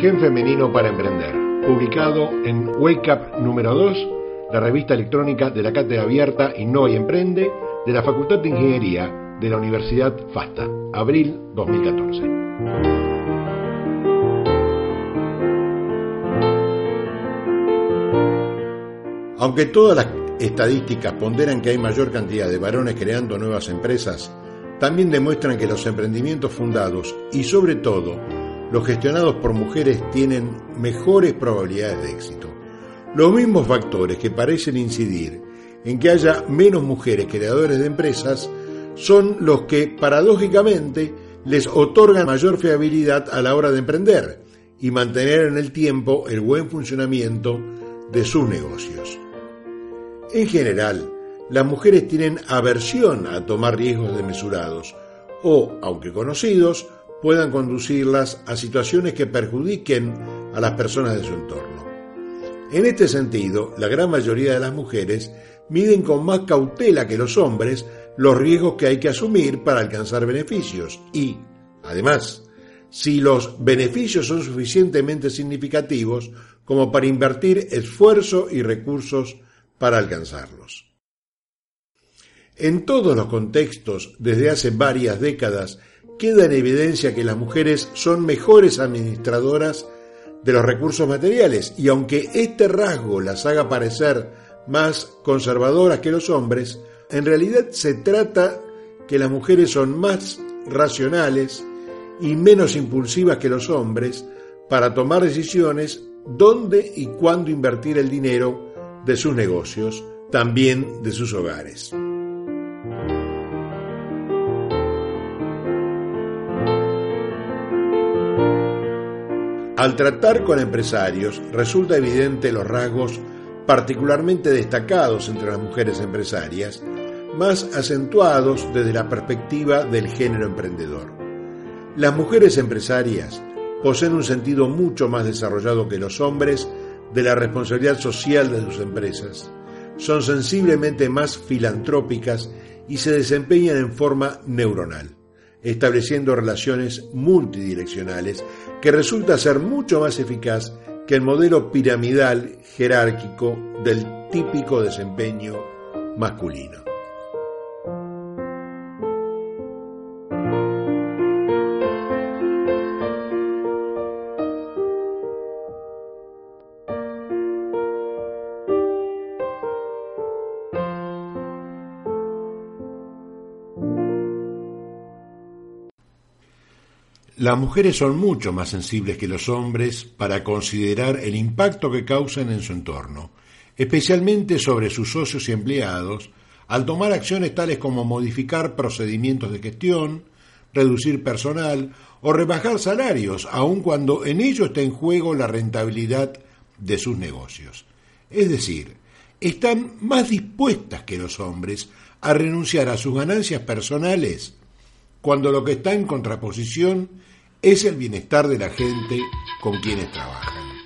Gen Femenino para Emprender, publicado en Wake Up número 2, la revista electrónica de la Cátedra Abierta Innova y Emprende de la Facultad de Ingeniería de la Universidad FASTA, abril 2014. Aunque todas las estadísticas ponderan que hay mayor cantidad de varones creando nuevas empresas, también demuestran que los emprendimientos fundados y sobre todo los gestionados por mujeres tienen mejores probabilidades de éxito. Los mismos factores que parecen incidir en que haya menos mujeres creadores de empresas son los que, paradójicamente, les otorgan mayor fiabilidad a la hora de emprender y mantener en el tiempo el buen funcionamiento de sus negocios. En general, las mujeres tienen aversión a tomar riesgos desmesurados o, aunque conocidos, puedan conducirlas a situaciones que perjudiquen a las personas de su entorno. En este sentido, la gran mayoría de las mujeres miden con más cautela que los hombres los riesgos que hay que asumir para alcanzar beneficios y, además, si los beneficios son suficientemente significativos como para invertir esfuerzo y recursos para alcanzarlos. En todos los contextos, desde hace varias décadas, queda en evidencia que las mujeres son mejores administradoras de los recursos materiales y aunque este rasgo las haga parecer más conservadoras que los hombres, en realidad se trata que las mujeres son más racionales y menos impulsivas que los hombres para tomar decisiones dónde y cuándo invertir el dinero de sus negocios, también de sus hogares. Al tratar con empresarios, resulta evidente los rasgos particularmente destacados entre las mujeres empresarias, más acentuados desde la perspectiva del género emprendedor. Las mujeres empresarias poseen un sentido mucho más desarrollado que los hombres de la responsabilidad social de sus empresas, son sensiblemente más filantrópicas y se desempeñan en forma neuronal estableciendo relaciones multidireccionales que resulta ser mucho más eficaz que el modelo piramidal jerárquico del típico desempeño masculino. Las mujeres son mucho más sensibles que los hombres para considerar el impacto que causan en su entorno, especialmente sobre sus socios y empleados, al tomar acciones tales como modificar procedimientos de gestión, reducir personal o rebajar salarios, aun cuando en ello está en juego la rentabilidad de sus negocios. Es decir, están más dispuestas que los hombres a renunciar a sus ganancias personales cuando lo que está en contraposición es el bienestar de la gente con quienes trabajan.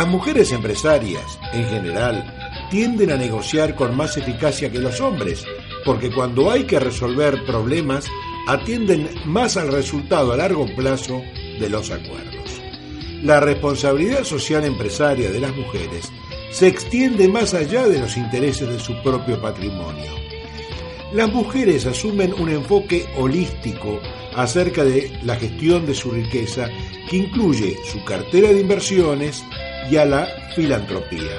Las mujeres empresarias, en general, tienden a negociar con más eficacia que los hombres, porque cuando hay que resolver problemas, atienden más al resultado a largo plazo de los acuerdos. La responsabilidad social empresaria de las mujeres se extiende más allá de los intereses de su propio patrimonio. las mujeres asumen un enfoque holístico acerca de la gestión de su riqueza que incluye su cartera de inversiones y a la filantropía.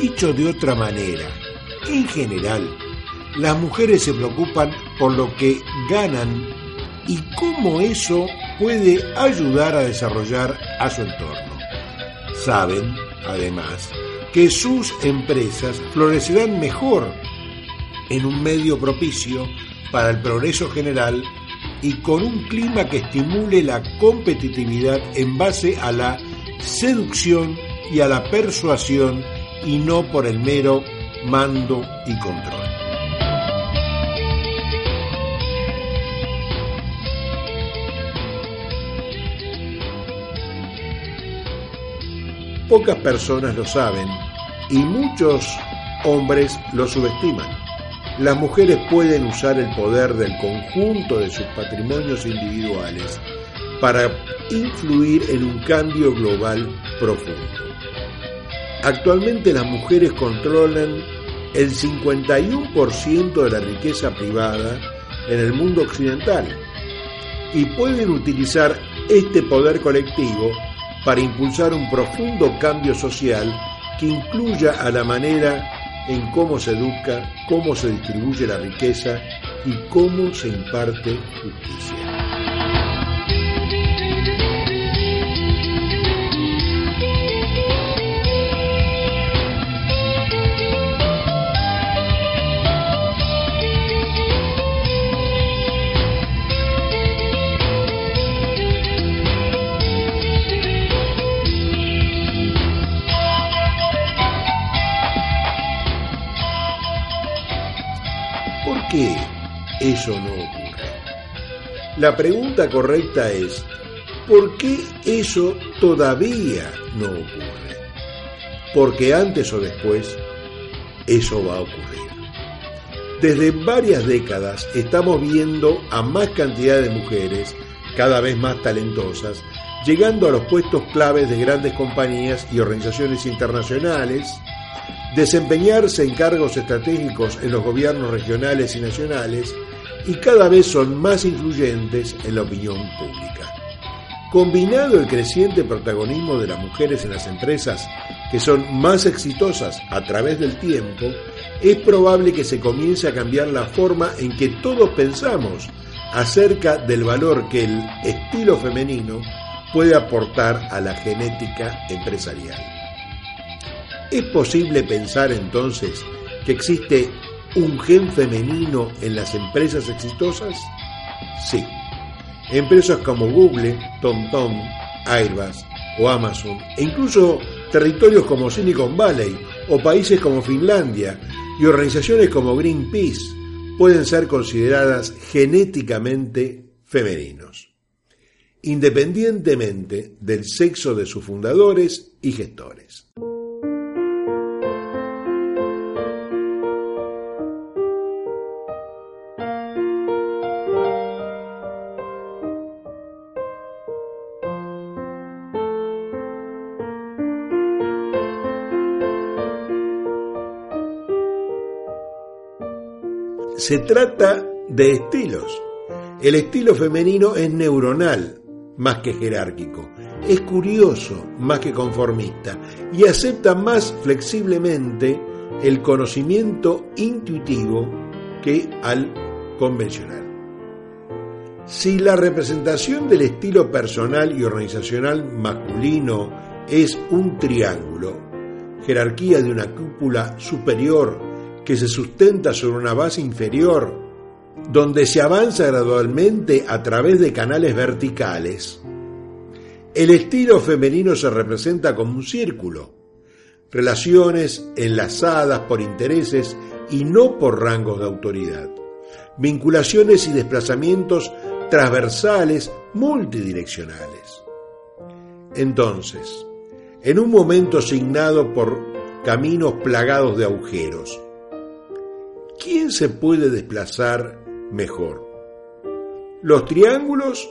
Dicho de otra manera, en general, las mujeres se preocupan por lo que ganan y cómo eso puede ayudar a desarrollar a su entorno. Saben, además, que sus empresas florecerán mejor en un medio propicio para el progreso general y con un clima que estimule la competitividad en base a la seducción y a la persuasión y no por el mero mando y control. Pocas personas lo saben y muchos hombres lo subestiman. Las mujeres pueden usar el poder del conjunto de sus patrimonios individuales para influir en un cambio global profundo. Actualmente las mujeres controlan el 51% de la riqueza privada en el mundo occidental y pueden utilizar este poder colectivo para impulsar un profundo cambio social que incluya a la manera en cómo se educa, cómo se distribuye la riqueza y cómo se imparte justicia. Qué eso no ocurre? La pregunta correcta es, ¿por qué eso todavía no ocurre? Porque antes o después eso va a ocurrir. Desde varias décadas estamos viendo a más cantidad de mujeres, cada vez más talentosas, llegando a los puestos claves de grandes compañías y organizaciones internacionales, desempeñarse en cargos estratégicos en los gobiernos regionales y nacionales y cada vez son más influyentes en la opinión pública. Combinado el creciente protagonismo de las mujeres en las empresas, que son más exitosas a través del tiempo, es probable que se comience a cambiar la forma en que todos pensamos acerca del valor que el estilo femenino puede aportar a la genética empresarial. ¿Es posible pensar entonces que existe un gen femenino en las empresas exitosas? Sí. Empresas como Google, TomTom, Airbus o Amazon, e incluso territorios como Silicon Valley o países como Finlandia y organizaciones como Greenpeace pueden ser consideradas genéticamente femeninos, independientemente del sexo de sus fundadores y gestores. Se trata de estilos. El estilo femenino es neuronal más que jerárquico, es curioso más que conformista y acepta más flexiblemente el conocimiento intuitivo que al convencional. Si la representación del estilo personal y organizacional masculino es un triángulo, jerarquía de una cúpula superior que se sustenta sobre una base inferior, donde se avanza gradualmente a través de canales verticales. El estilo femenino se representa como un círculo, relaciones enlazadas por intereses y no por rangos de autoridad, vinculaciones y desplazamientos transversales multidireccionales. Entonces, en un momento signado por caminos plagados de agujeros, ¿quién se puede desplazar mejor? ¿Los triángulos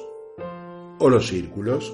o los círculos?